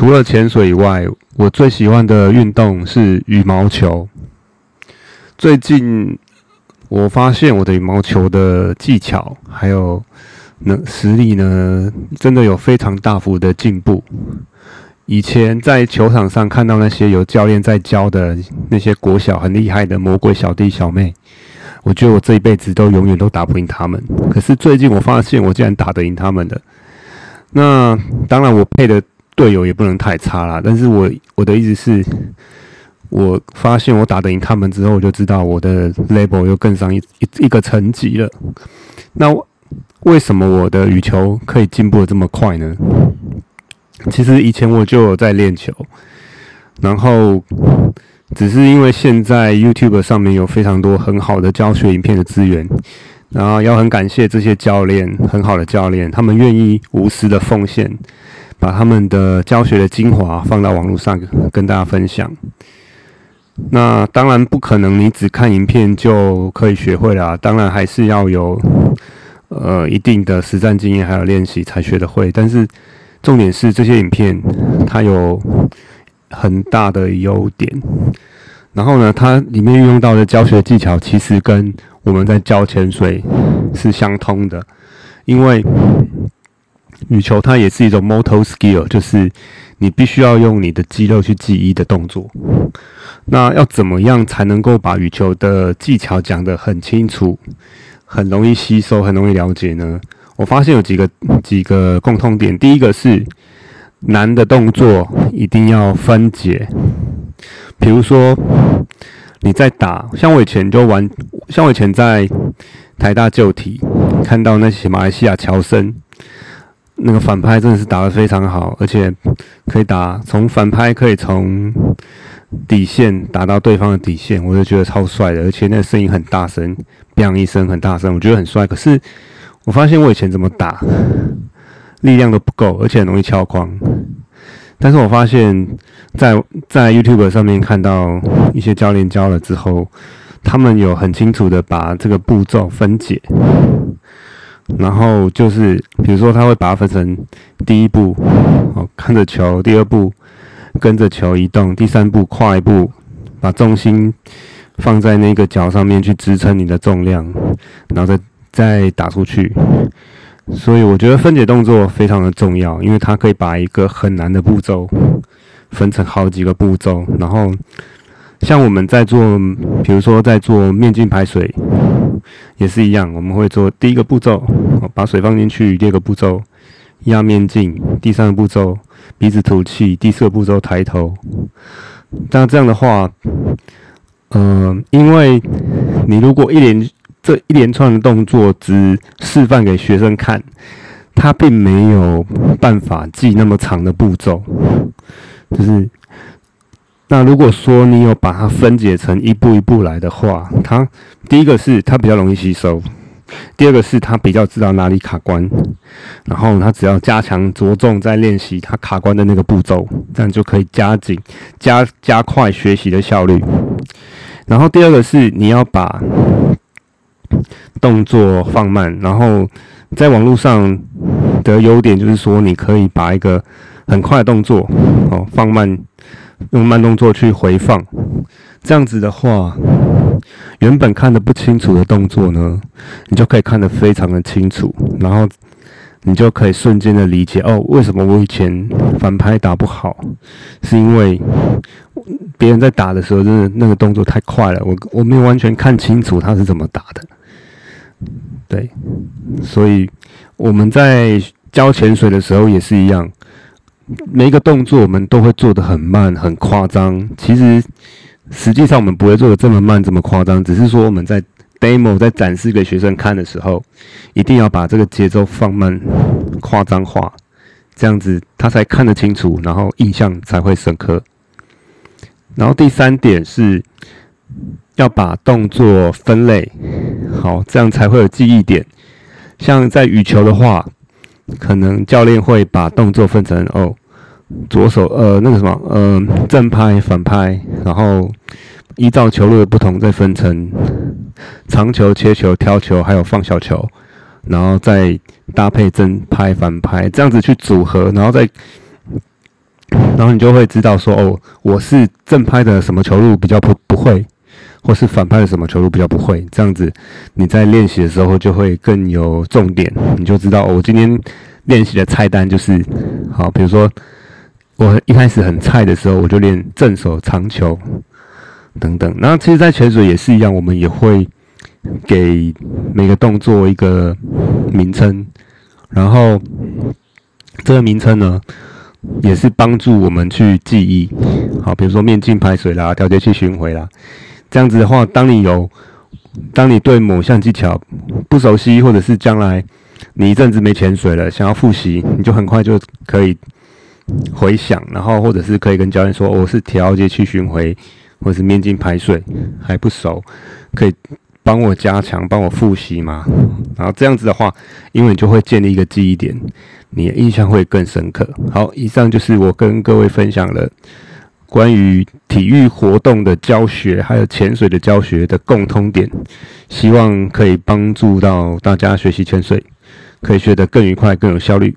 除了潜水以外，我最喜欢的运动是羽毛球。最近我发现我的羽毛球的技巧还有能实力呢，真的有非常大幅的进步。以前在球场上看到那些有教练在教的那些国小很厉害的魔鬼小弟小妹，我觉得我这一辈子都永远都打不赢他们。可是最近我发现我竟然打得赢他们的。那当然，我配的队友也不能太差啦。但是我我的意思是，我发现我打得赢他们之后，我就知道我的 level 又更上一一一个层级了。那为什么我的羽球可以进步的这么快呢？其实以前我就有在练球，然后只是因为现在 YouTube 上面有非常多很好的教学影片的资源。然后要很感谢这些教练，很好的教练，他们愿意无私的奉献，把他们的教学的精华放到网络上跟大家分享。那当然不可能，你只看影片就可以学会啦。当然还是要有呃一定的实战经验，还有练习才学得会。但是重点是这些影片它有很大的优点。然后呢，它里面运用到的教学技巧其实跟我们在教潜水是相通的，因为羽球它也是一种 motor skill，就是你必须要用你的肌肉去记忆的动作。那要怎么样才能够把羽球的技巧讲得很清楚、很容易吸收、很容易了解呢？我发现有几个几个共通点。第一个是难的动作一定要分解，比如说。你在打，像我以前就玩，像我以前在台大旧体看到那些马来西亚乔森，那个反拍真的是打得非常好，而且可以打从反拍可以从底线打到对方的底线，我就觉得超帅的，而且那个声音很大声，砰一声很大声，我觉得很帅。可是我发现我以前怎么打，力量都不够，而且很容易敲框。但是我发现，在在 YouTube 上面看到一些教练教了之后，他们有很清楚的把这个步骤分解，然后就是比如说他会把它分成第一步，哦看着球；第二步跟着球移动；第三步跨一步，把重心放在那个脚上面去支撑你的重量，然后再再打出去。所以我觉得分解动作非常的重要，因为它可以把一个很难的步骤分成好几个步骤。然后像我们在做，比如说在做面镜排水也是一样，我们会做第一个步骤，把水放进去；第二个步骤压面镜；第三个步骤鼻子吐气；第四个步骤抬头。那这样的话，嗯，因为你如果一连这一连串的动作只示范给学生看，他并没有办法记那么长的步骤。就是那如果说你有把它分解成一步一步来的话，它第一个是它比较容易吸收，第二个是他比较知道哪里卡关，然后他只要加强着重在练习他卡关的那个步骤，这样就可以加紧加加快学习的效率。然后第二个是你要把。动作放慢，然后在网络上的优点就是说，你可以把一个很快的动作哦放慢，用慢动作去回放，这样子的话，原本看得不清楚的动作呢，你就可以看得非常的清楚，然后你就可以瞬间的理解哦，为什么我以前反拍打不好，是因为别人在打的时候，真的那个动作太快了，我我没有完全看清楚他是怎么打的。对，所以我们在教潜水的时候也是一样，每一个动作我们都会做的很慢、很夸张。其实实际上我们不会做的这么慢、这么夸张，只是说我们在 demo 在展示给学生看的时候，一定要把这个节奏放慢、夸张化，这样子他才看得清楚，然后印象才会深刻。然后第三点是。要把动作分类好，这样才会有记忆点。像在羽球的话，可能教练会把动作分成哦，左手呃那个什么呃正拍、反拍，然后依照球路的不同再分成长球、切球、挑球，还有放小球，然后再搭配正拍、反拍，这样子去组合，然后再然后你就会知道说，哦，我是正拍的什么球路比较不不会，或是反拍的什么球路比较不会。这样子你在练习的时候就会更有重点，你就知道我今天练习的菜单就是好。比如说我一开始很菜的时候，我就练正手长球等等。然后其实，在潜水也是一样，我们也会给每个动作一个名称，然后这个名称呢。也是帮助我们去记忆，好，比如说面镜排水啦，调节器巡回啦，这样子的话，当你有，当你对某项技巧不熟悉，或者是将来你一阵子没潜水了，想要复习，你就很快就可以回想，然后或者是可以跟教练说，我是调节器巡回，或者是面镜排水还不熟，可以帮我加强，帮我复习嘛，然后这样子的话，因为你就会建立一个记忆点。你的印象会更深刻。好，以上就是我跟各位分享了关于体育活动的教学，还有潜水的教学的共通点，希望可以帮助到大家学习潜水，可以学得更愉快、更有效率。